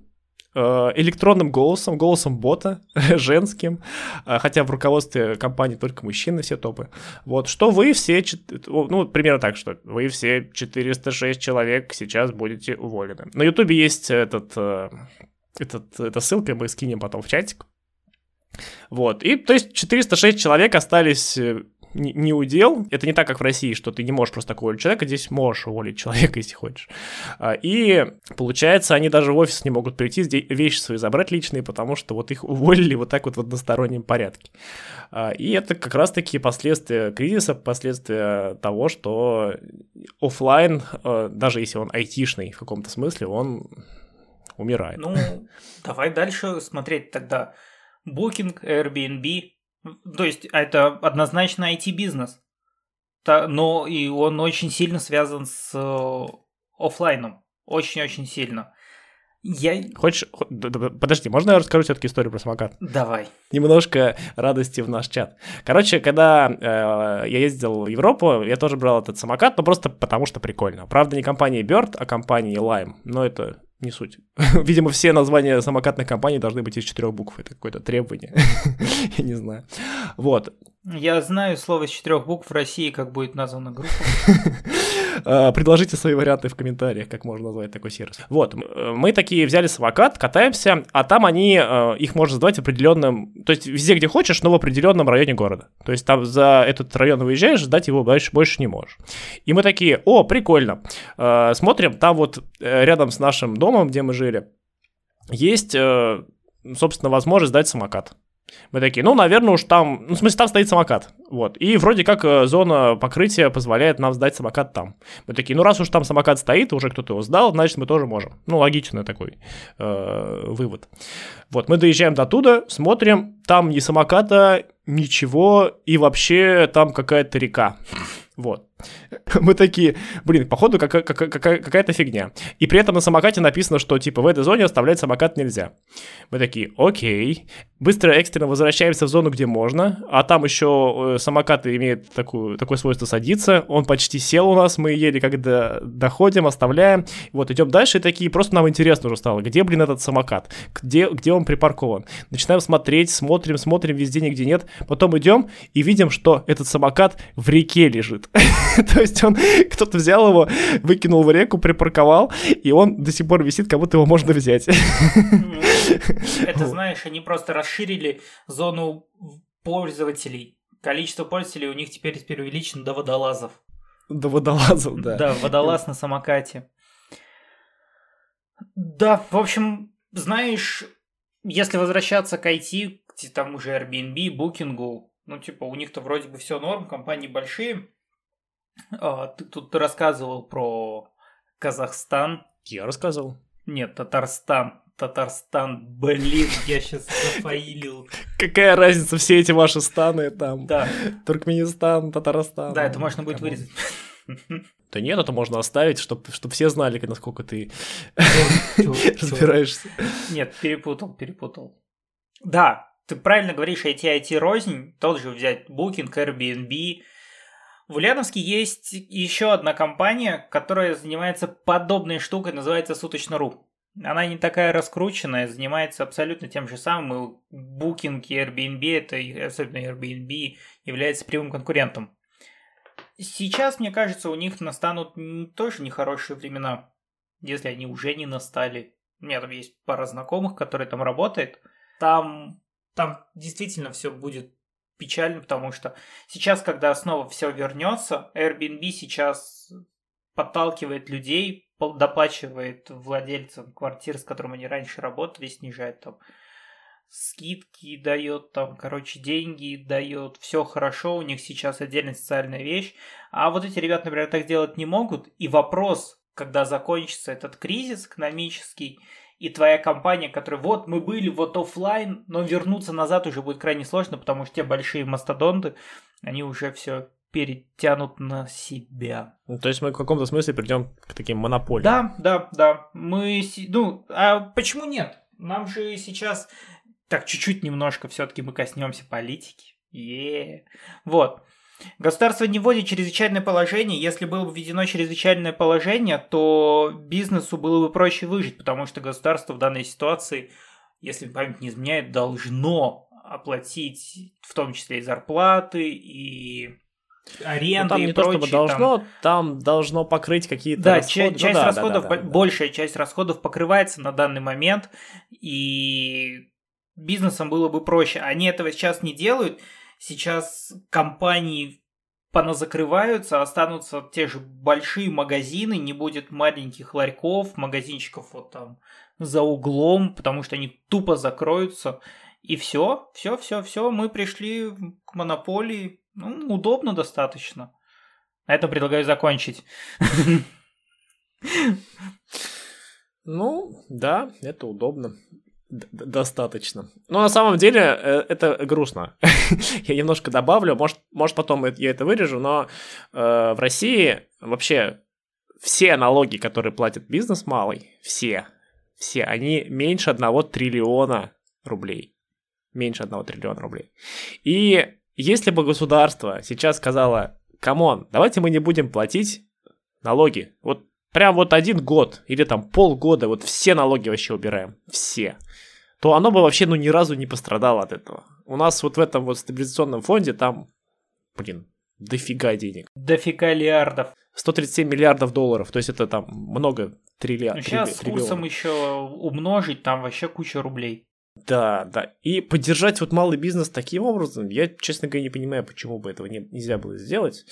электронным голосом, голосом бота, женским, э, хотя в руководстве компании только мужчины все топы, вот, что вы все, ну, примерно так, что вы все 406 человек сейчас будете уволены. На ютубе есть этот, э, этот, эта ссылка, мы скинем потом в чатик, вот. И, то есть, 406 человек остались э, не удел. Это не так, как в России, что ты не можешь просто так уволить человека, здесь можешь уволить человека, если хочешь. А, и получается, они даже в офис не могут прийти, вещи свои забрать личные, потому что вот их уволили вот так вот в одностороннем порядке. А, и это как раз-таки последствия кризиса, последствия того, что офлайн, э, даже если он айтишный в каком-то смысле, он умирает. Ну, давай дальше смотреть тогда Booking, Airbnb. То есть это однозначно IT-бизнес. Но и он очень сильно связан с э, офлайном. Очень-очень сильно. Я... Хочешь... Подожди, можно я расскажу все-таки историю про самокат? Давай. Немножко радости в наш чат. Короче, когда э, я ездил в Европу, я тоже брал этот самокат, но просто потому что прикольно. Правда, не компания Bird, а компания Lime. Но это не суть. Видимо, все названия самокатных компаний должны быть из четырех букв. Это какое-то требование. Я не знаю. Вот. Я знаю слово из четырех букв в России, как будет названа группа. А, предложите свои варианты в комментариях, как можно назвать такой сервис. Вот, мы такие взяли самокат, катаемся, а там они, э, их можно сдавать в определенном, то есть везде, где хочешь, но в определенном районе города. То есть там за этот район выезжаешь, сдать его больше, больше не можешь. И мы такие, о, прикольно. Э, смотрим, там вот э, рядом с нашим домом, где мы жили, есть, собственно, возможность сдать самокат. Мы такие, ну, наверное, уж там, ну, в смысле, там стоит самокат, вот. И вроде как э, зона покрытия позволяет нам сдать самокат там. Мы такие, ну, раз уж там самокат стоит, уже кто-то его сдал, значит, мы тоже можем. Ну, логичный такой э, вывод. Вот, мы доезжаем до туда, смотрим, там ни самоката, ничего, и вообще там какая-то река. Вот. Мы такие, блин, походу какая- какая- какая- какая-то фигня. И при этом на самокате написано, что типа в этой зоне оставлять самокат нельзя. Мы такие, окей. Быстро экстренно возвращаемся в зону, где можно. А там еще э, самокат имеет такую, такое свойство садиться. Он почти сел у нас, мы еле когда доходим, оставляем. Вот, идем дальше и такие, просто нам интересно уже стало, где, блин, этот самокат? Где, где он припаркован? Начинаем смотреть, смотрим, смотрим везде, нигде нет. Потом идем и видим, что этот самокат в реке лежит. То есть он, кто-то взял его, выкинул в реку, припарковал, и он до сих пор висит, как будто его можно взять. Это, знаешь, они просто расширили зону пользователей. Количество пользователей у них теперь увеличено до водолазов. До водолазов, да. Да, водолаз на самокате. Да, в общем, знаешь, если возвращаться к IT, к тому же Airbnb, Booking, ну, типа, у них-то вроде бы все норм, компании большие. А, ты тут рассказывал про Казахстан. Я рассказывал. Нет, Татарстан. Татарстан, блин, я сейчас зафаилил. Какая разница, все эти ваши станы там? Да. Туркменистан, Татарстан. Да, это можно будет вырезать. Да нет, это можно оставить, чтобы чтоб все знали, насколько ты разбираешься. Нет, перепутал, перепутал. Да, ты правильно говоришь, IT, IT рознь, тот же взять Booking, Airbnb. В Ульяновске есть еще одна компания, которая занимается подобной штукой, называется Суточно.ру. Она не такая раскрученная, занимается абсолютно тем же самым. И Booking и Airbnb, это особенно Airbnb, является прямым конкурентом. Сейчас, мне кажется, у них настанут тоже нехорошие времена, если они уже не настали. У меня там есть пара знакомых, которые там работают. Там, там действительно все будет печально, потому что сейчас, когда снова все вернется, Airbnb сейчас подталкивает людей, доплачивает владельцам квартир, с которыми они раньше работали, снижает там скидки дает, там, короче, деньги дает, все хорошо, у них сейчас отдельная социальная вещь. А вот эти ребята, например, так делать не могут. И вопрос, когда закончится этот кризис экономический, и твоя компания, которая вот мы были вот офлайн, но вернуться назад уже будет крайне сложно, потому что те большие мастодонты, они уже все перетянут на себя. Ну, то есть мы в каком-то смысле придем к таким монополиям. Да, да, да. Мы, ну, а почему нет? Нам же сейчас так чуть-чуть немножко все-таки мы коснемся политики. е Вот. Государство не вводит чрезвычайное положение. Если было бы введено чрезвычайное положение, то бизнесу было бы проще выжить, потому что государство в данной ситуации, если память не изменяет, должно оплатить в том числе и зарплаты, и аренду ну, там и не прочее. то, чтобы должно, там, там должно покрыть какие-то да, расходы. часть ну, да, расходов, да, да, да, большая часть расходов покрывается на данный момент, и бизнесам было бы проще. Они этого сейчас не делают. Сейчас компании поназакрываются, останутся те же большие магазины, не будет маленьких ларьков, магазинчиков вот там за углом, потому что они тупо закроются. И все, все, все, все, мы пришли к монополии. Ну, удобно достаточно. На этом предлагаю закончить. Ну, да, это удобно. Достаточно. Но на самом деле э, это грустно. я немножко добавлю, может, может потом я это вырежу, но э, в России вообще все налоги, которые платит бизнес малый, все, все, они меньше одного триллиона рублей. Меньше одного триллиона рублей. И если бы государство сейчас сказало, come on, давайте мы не будем платить налоги, вот прям вот один год или там полгода, вот все налоги вообще убираем, все, то оно бы вообще ну ни разу не пострадало от этого. У нас вот в этом вот стабилизационном фонде там, блин, дофига денег. Дофига лиардов. 137 миллиардов долларов, то есть это там много триллиардов. Ну, сейчас с курсом еще умножить, там вообще куча рублей. Да, да. И поддержать вот малый бизнес таким образом, я, честно говоря, не понимаю, почему бы этого не, нельзя было сделать.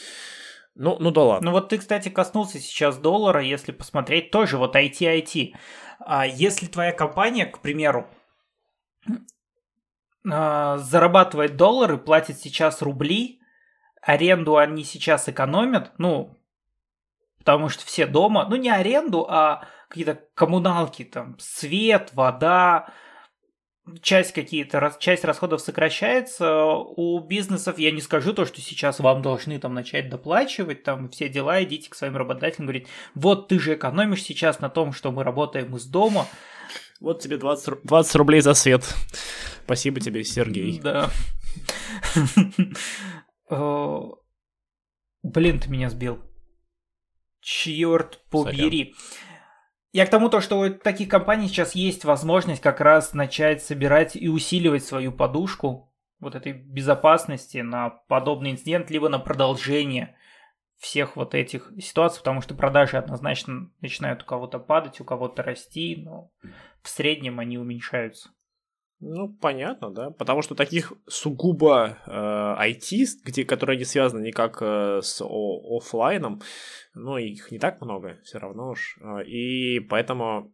Ну, ну да ладно. Ну вот ты, кстати, коснулся сейчас доллара, если посмотреть, тоже вот IT-IT. А если твоя компания, к примеру, а, зарабатывает доллары, платит сейчас рубли, аренду они сейчас экономят, ну, потому что все дома, ну не аренду, а какие-то коммуналки, там, свет, вода, часть какие-то, часть расходов сокращается, у бизнесов, я не скажу то, что сейчас вам должны там начать доплачивать, там все дела, идите к своим работодателям, говорить, вот ты же экономишь сейчас на том, что мы работаем из дома. Вот тебе 20, 20 рублей за свет. Спасибо тебе, Сергей. Да. Блин, ты меня сбил. Черт побери. Я к тому, то, что у таких компаний сейчас есть возможность как раз начать собирать и усиливать свою подушку вот этой безопасности на подобный инцидент, либо на продолжение всех вот этих ситуаций, потому что продажи однозначно начинают у кого-то падать, у кого-то расти, но в среднем они уменьшаются. Ну, понятно, да. Потому что таких сугубо э, IT, где, которые не связаны никак э, с о- офлайном, ну, их не так много, все равно уж. Э, и поэтому,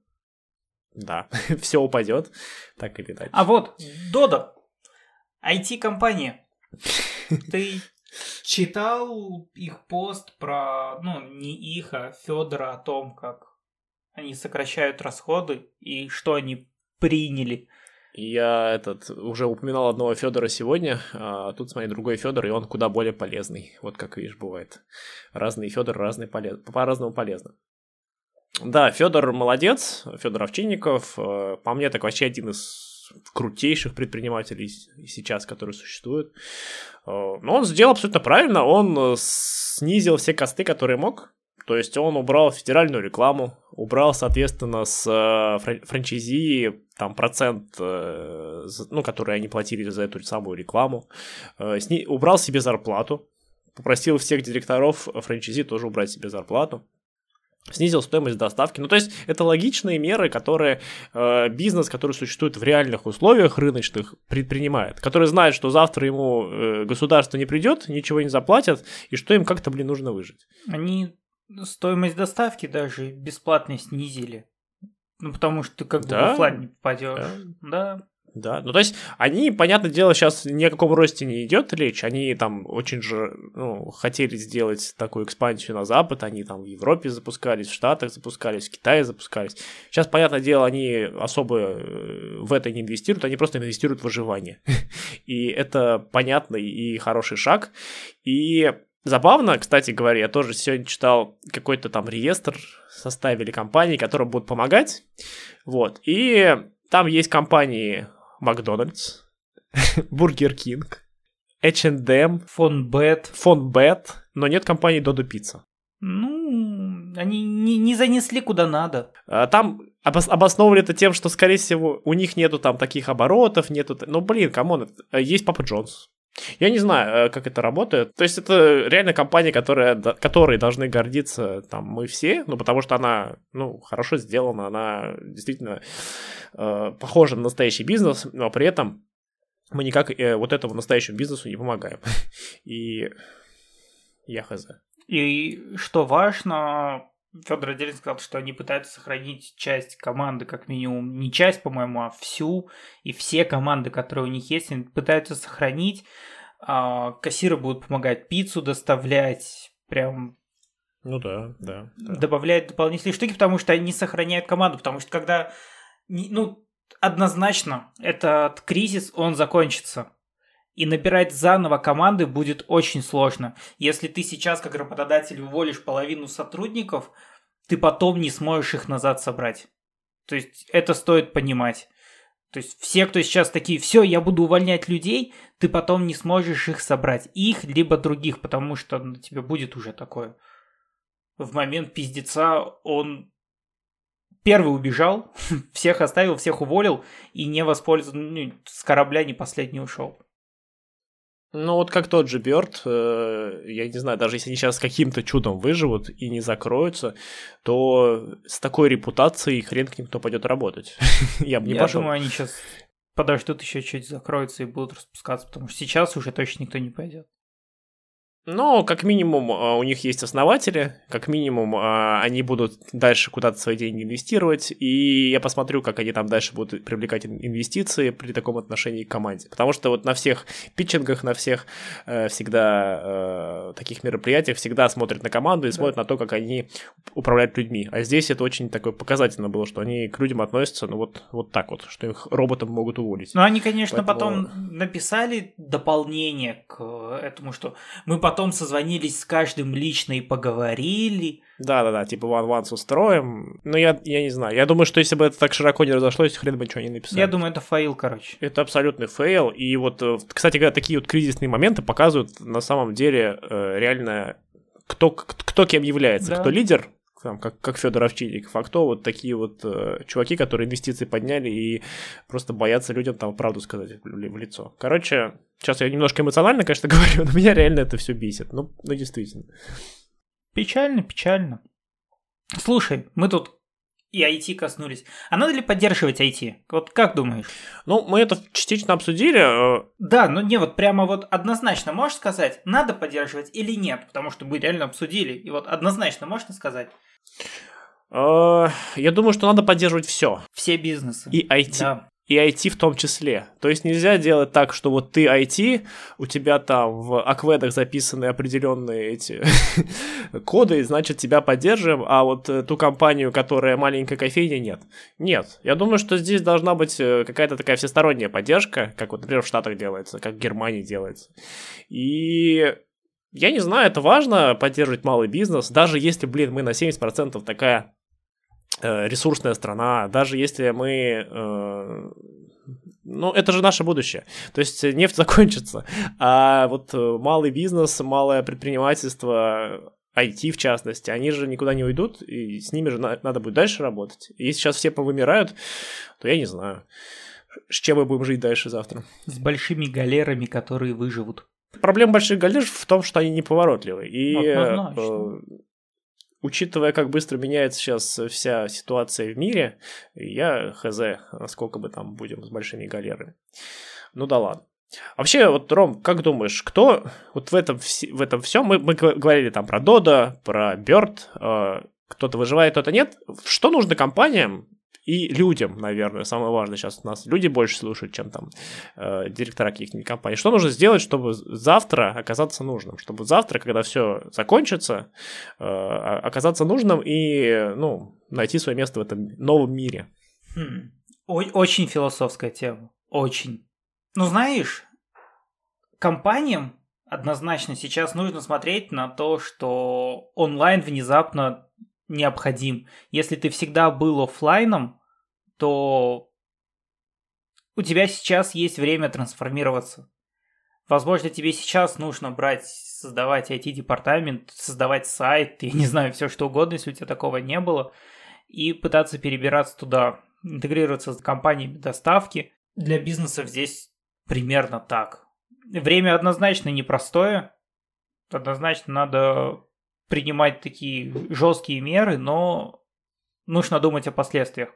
да, все упадет, так или иначе. А вот, Дода, IT-компания. Ты читал их пост про, ну, не их, а Федора о том, как они сокращают расходы и что они приняли я этот уже упоминал одного Федора сегодня, а тут смотри другой Федор, и он куда более полезный. Вот как видишь, бывает. Разный Федор, разный полез... по-разному полезно. Да, Федор молодец, Федор Овчинников, э, по мне так вообще один из крутейших предпринимателей сейчас, которые существуют. Э, но он сделал абсолютно правильно, он снизил все косты, которые мог, то есть он убрал федеральную рекламу, убрал, соответственно, с э, франчайзи там процент, э, ну, который они платили за эту самую рекламу, э, убрал себе зарплату, попросил всех директоров франчайзи тоже убрать себе зарплату снизил стоимость доставки. Ну, то есть это логичные меры, которые э, бизнес, который существует в реальных условиях рыночных, предпринимает, который знает, что завтра ему э, государство не придет, ничего не заплатят, и что им как-то, блин, нужно выжить. Они стоимость доставки даже бесплатно снизили. Ну, потому что ты как да? бы в офлайн не попадешь. Да. да. Да, ну то есть они, понятное дело, сейчас ни о каком росте не идет речь, они там очень же ну, хотели сделать такую экспансию на Запад, они там в Европе запускались, в Штатах запускались, в Китае запускались. Сейчас, понятное дело, они особо э, в это не инвестируют, они просто инвестируют в выживание. И это понятный и хороший шаг. И Забавно, кстати говоря, я тоже сегодня читал какой-то там реестр, составили компании, которые будут помогать. Вот. И там есть компании Макдональдс, Бургер Кинг, H&M, Фонбет, Фонбет, но нет компании Додо Пицца. Ну, они не, не занесли куда надо. А, там обос- обосновывали это тем, что, скорее всего, у них нету там таких оборотов, нету... Ну, блин, come on, есть Папа Джонс. Я не знаю, э, как это работает. То есть это реально компания, которая, которой должны гордиться там мы все, ну потому что она, ну, хорошо сделана, она действительно э, похожа на настоящий бизнес, но при этом мы никак э, вот этому настоящему бизнесу не помогаем. И я хз. И что важно, Федор отдельно сказал, что они пытаются сохранить часть команды, как минимум, не часть, по-моему, а всю, и все команды, которые у них есть, они пытаются сохранить. А, кассиры будут помогать пиццу доставлять, прям ну да, да, да. Добавляют дополнительные штуки, потому что они сохраняют команду, потому что когда, ну, однозначно этот кризис, он закончится. И набирать заново команды будет очень сложно. Если ты сейчас как работодатель уволишь половину сотрудников, ты потом не сможешь их назад собрать. То есть это стоит понимать. То есть все, кто сейчас такие, все, я буду увольнять людей, ты потом не сможешь их собрать. Их, либо других, потому что на тебе будет уже такое. В момент пиздеца он первый убежал, всех оставил, всех уволил и не воспользовался, ну, с корабля не последний ушел. Ну, вот как тот же Бёрд, э, я не знаю, даже если они сейчас каким-то чудом выживут и не закроются, то с такой репутацией хрен к ним кто пойдет работать. я бы не я пошел. думаю, они сейчас подождут еще чуть закроются и будут распускаться, потому что сейчас уже точно никто не пойдет. Но, как минимум, а, у них есть основатели, как минимум, а, они будут дальше куда-то свои деньги инвестировать, и я посмотрю, как они там дальше будут привлекать инвестиции при таком отношении к команде. Потому что вот на всех питчингах, на всех э, всегда э, таких мероприятиях всегда смотрят на команду и да. смотрят на то, как они управляют людьми. А здесь это очень такое показательно было, что они к людям относятся, ну вот, вот так вот, что их роботом могут уволить. Ну, они, конечно, Поэтому... потом написали дополнение к этому, что мы потом потом созвонились с каждым лично и поговорили. Да-да-да, типа one-on-one устроим. Но я, я не знаю. Я думаю, что если бы это так широко не разошлось, хрен бы ничего не написали. Я думаю, это fail, короче. Это абсолютный fail. И вот, э, кстати говоря, такие вот кризисные моменты показывают на самом деле э, реально кто, кто кем является, да. кто лидер, там, как, как Федор Овчинников, а кто вот такие вот э, чуваки, которые инвестиции подняли и просто боятся людям там правду сказать в, в лицо. Короче, сейчас я немножко эмоционально, конечно, говорю, но меня реально это все бесит. Ну, ну действительно. Печально, печально. Слушай, мы тут и IT коснулись. А надо ли поддерживать IT? Вот как думаешь? Ну, мы это частично обсудили. Э, да, но не вот прямо вот однозначно можешь сказать, надо поддерживать или нет? Потому что мы реально обсудили. И вот однозначно можно сказать? Э, я думаю, что надо поддерживать все. Все бизнесы. И IT. Да. И IT в том числе. То есть нельзя делать так, что вот ты IT, у тебя там в акведах записаны определенные эти коды, и значит тебя поддерживаем, а вот э, ту компанию, которая маленькая кофейня, нет. Нет. Я думаю, что здесь должна быть э, какая-то такая всесторонняя поддержка, как вот, например, в Штатах делается, как в Германии делается. И я не знаю, это важно поддерживать малый бизнес, даже если, блин, мы на 70% такая э, ресурсная страна, даже если мы... Э, ну, это же наше будущее. То есть нефть закончится, а вот э, малый бизнес, малое предпринимательство, IT в частности, они же никуда не уйдут, и с ними же на- надо будет дальше работать. И если сейчас все повымирают, то я не знаю, с чем мы будем жить дальше завтра. С большими галерами, которые выживут. Проблема больших галер в том, что они неповоротливы. И э, учитывая, как быстро меняется сейчас вся ситуация в мире, я хз, насколько бы там будем с большими галерами. Ну да ладно. Вообще, вот, Ром, как думаешь, кто вот в этом, в этом всем, мы, мы говорили там про Дода, про Бёрд, э, кто-то выживает, кто-то нет. Что нужно компаниям, и людям, наверное, самое важное сейчас у нас люди больше слушают, чем там э, директора каких-нибудь компаний. Что нужно сделать, чтобы завтра оказаться нужным? Чтобы завтра, когда все закончится, э, оказаться нужным и, ну, найти свое место в этом новом мире. Хм. Очень философская тема. Очень. Ну, знаешь, компаниям однозначно сейчас нужно смотреть на то, что онлайн внезапно необходим. Если ты всегда был офлайном, то у тебя сейчас есть время трансформироваться. Возможно, тебе сейчас нужно брать, создавать IT-департамент, создавать сайт, я не знаю, все что угодно, если у тебя такого не было, и пытаться перебираться туда, интегрироваться с компаниями доставки. Для бизнесов здесь примерно так. Время однозначно непростое. Однозначно надо принимать такие жесткие меры, но нужно думать о последствиях.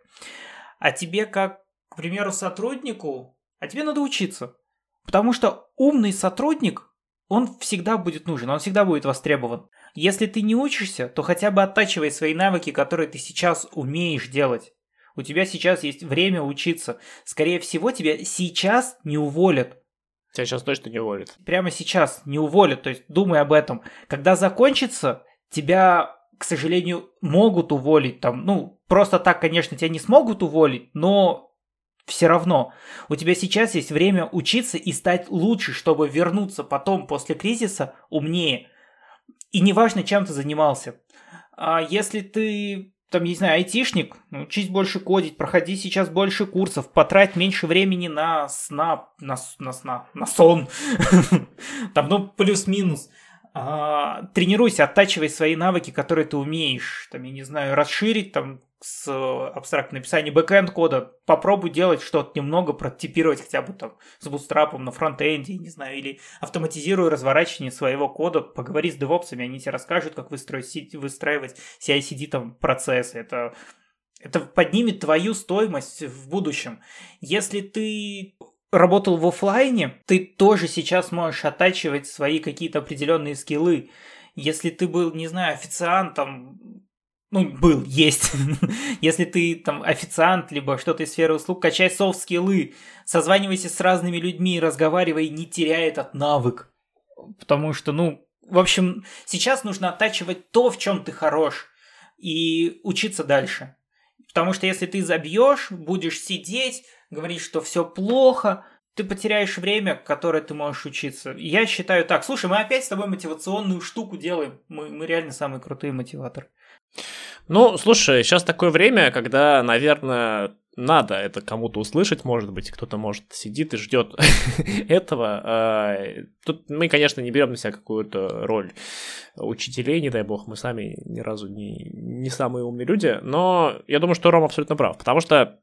А тебе, как, к примеру, сотруднику, а тебе надо учиться. Потому что умный сотрудник, он всегда будет нужен, он всегда будет востребован. Если ты не учишься, то хотя бы оттачивай свои навыки, которые ты сейчас умеешь делать. У тебя сейчас есть время учиться. Скорее всего, тебя сейчас не уволят. Тебя сейчас точно не уволят. Прямо сейчас не уволят, то есть думай об этом. Когда закончится, тебя, к сожалению, могут уволить там, ну, просто так, конечно, тебя не смогут уволить, но все равно у тебя сейчас есть время учиться и стать лучше, чтобы вернуться потом после кризиса умнее. И неважно, чем ты занимался. А если ты там, не знаю, айтишник, учись больше кодить, проходи сейчас больше курсов, потрать меньше времени на сна, на, на сна, на сон. Там, ну, плюс-минус. А, тренируйся, оттачивай свои навыки, которые ты умеешь. Там, я не знаю, расширить там с абстрактным написанием бэкэнд кода. Попробуй делать что-то немного, прототипировать хотя бы там с бутстрапом на фронтенде, не знаю, или автоматизируй разворачивание своего кода, поговори с девопсами, они тебе расскажут, как выстроить, выстраивать CI-CD там процессы. Это это поднимет твою стоимость в будущем. Если ты работал в офлайне, ты тоже сейчас можешь оттачивать свои какие-то определенные скиллы. Если ты был, не знаю, официантом, ну, был, есть. Если ты там официант, либо что-то из сферы услуг, качай софт-скиллы, созванивайся с разными людьми, разговаривай, не теряй этот навык. Потому что, ну, в общем, сейчас нужно оттачивать то, в чем ты хорош, и учиться дальше. Потому что если ты забьешь, будешь сидеть, говорить, что все плохо, ты потеряешь время, которое ты можешь учиться. Я считаю так. Слушай, мы опять с тобой мотивационную штуку делаем. Мы, мы реально самые крутые мотиваторы. Ну, слушай, сейчас такое время, когда, наверное, надо это кому-то услышать, может быть, кто-то, может, сидит и ждет этого. А, тут мы, конечно, не берем на себя какую-то роль учителей, не дай бог, мы сами ни разу не, не самые умные люди, но я думаю, что Ром абсолютно прав, потому что,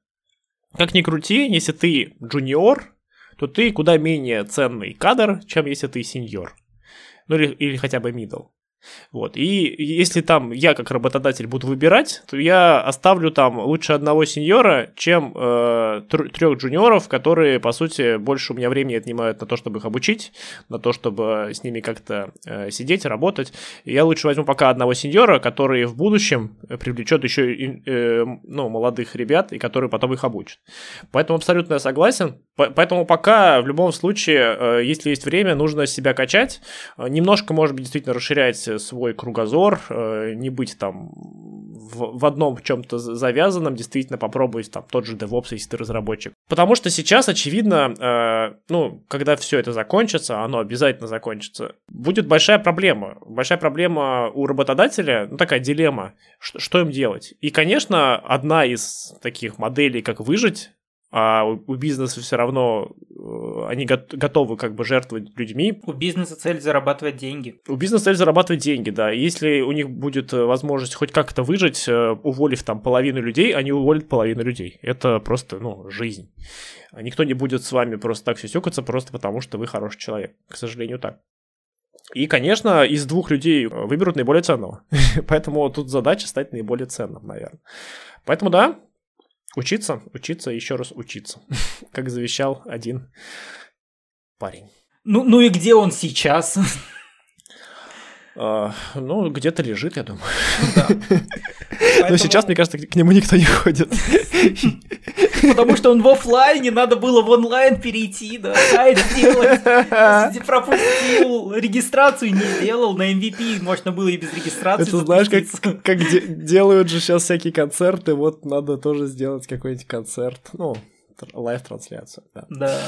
как ни крути, если ты джуниор, то ты куда менее ценный кадр, чем если ты сеньор. Ну или, или хотя бы middle. Вот. И если там я как работодатель буду выбирать, то я оставлю там лучше одного сеньора, чем э, трех джуниоров, которые, по сути, больше у меня времени отнимают на то, чтобы их обучить, на то, чтобы с ними как-то э, сидеть, работать. И я лучше возьму пока одного сеньора, который в будущем привлечет еще э, ну, молодых ребят, и который потом их обучит. Поэтому абсолютно я согласен. Поэтому пока в любом случае, э, если есть время, нужно себя качать. Э, немножко, может быть, действительно расширять свой кругозор, э, не быть там в, одном чем-то завязанном, действительно попробовать там тот же DevOps, если ты разработчик. Потому что сейчас, очевидно, ну, когда все это закончится, оно обязательно закончится, будет большая проблема. Большая проблема у работодателя, ну, такая дилемма, что, что им делать. И, конечно, одна из таких моделей, как выжить, а у бизнеса все равно э, они готовы как бы жертвовать людьми. У бизнеса цель зарабатывать деньги. У бизнеса цель зарабатывать деньги, да. Если у них будет э, возможность хоть как-то выжить, э, уволив там половину людей, они уволят половину людей. Это просто, ну, жизнь. Никто не будет с вами просто так сюсюкаться, просто потому что вы хороший человек. К сожалению, так. И, конечно, из двух людей выберут наиболее ценного. Поэтому тут задача стать наиболее ценным, наверное. Поэтому да, Учиться, учиться, еще раз учиться. Как завещал один парень. Ну, ну и где он сейчас? А, ну, где-то лежит, я думаю. Да. Но сейчас, мне кажется, к нему никто не ходит. Потому что он в офлайне, надо было в онлайн перейти, да, сайт сделать. Пропустил, регистрацию не сделал, на MVP можно было и без регистрации. Это знаешь, как, как де- делают же сейчас всякие концерты, вот надо тоже сделать какой-нибудь концерт, ну, live-трансляцию. Да. да.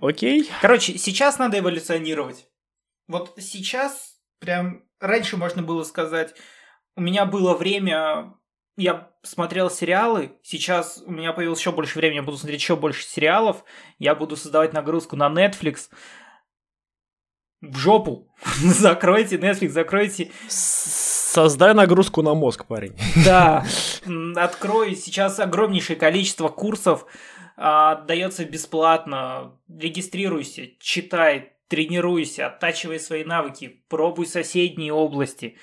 Окей. Короче, сейчас надо эволюционировать. Вот сейчас, прям раньше можно было сказать, у меня было время, я смотрел сериалы, сейчас у меня появилось еще больше времени, я буду смотреть еще больше сериалов, я буду создавать нагрузку на Netflix. В жопу. закройте Netflix, закройте. Создай нагрузку на мозг, парень. Да. Открой сейчас огромнейшее количество курсов, а, дается бесплатно. Регистрируйся, читай, тренируйся, оттачивай свои навыки, пробуй соседние области.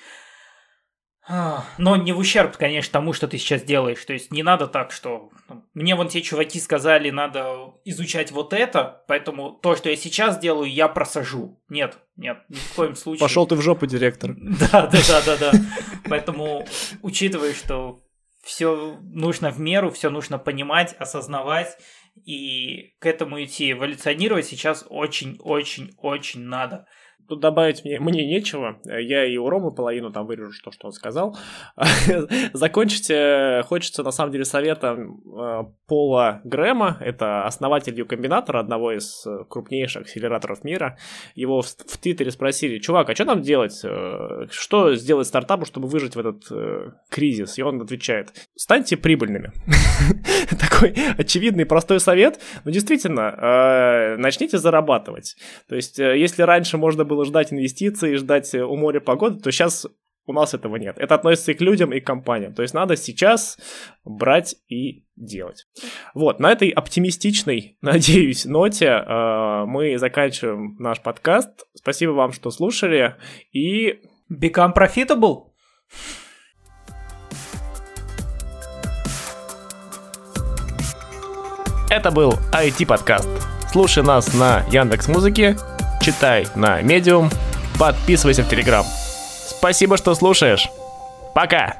Но не в ущерб, конечно, тому, что ты сейчас делаешь. То есть не надо так, что ну, мне вон те чуваки сказали, надо изучать вот это, поэтому то, что я сейчас делаю, я просажу. Нет, нет, ни в коем случае. Пошел ты в жопу, директор. Да, да, да, да, да. Поэтому учитывая, что все нужно в меру, все нужно понимать, осознавать и к этому идти эволюционировать сейчас очень-очень-очень надо. Тут добавить мне, мне нечего. Я и у Ромы половину там вырежу, то, что он сказал. Закончить э, хочется, на самом деле, советом э, Пола Грэма. Это основатель U-комбинатора, одного из э, крупнейших акселераторов мира. Его в, в Твиттере спросили, чувак, а что нам делать? Что сделать стартапу, чтобы выжить в этот кризис? И он отвечает, станьте прибыльными. Такой очевидный простой совет. Но действительно, начните зарабатывать. То есть, если раньше можно было было ждать инвестиций, ждать э, у моря погоды, то сейчас у нас этого нет. Это относится и к людям, и к компаниям. То есть надо сейчас брать и делать. Вот, на этой оптимистичной, надеюсь, ноте э, мы заканчиваем наш подкаст. Спасибо вам, что слушали. И... Become profitable! Это был IT-подкаст. Слушай нас на Яндекс Музыке, читай на Медиум, подписывайся в Телеграм. Спасибо, что слушаешь. Пока!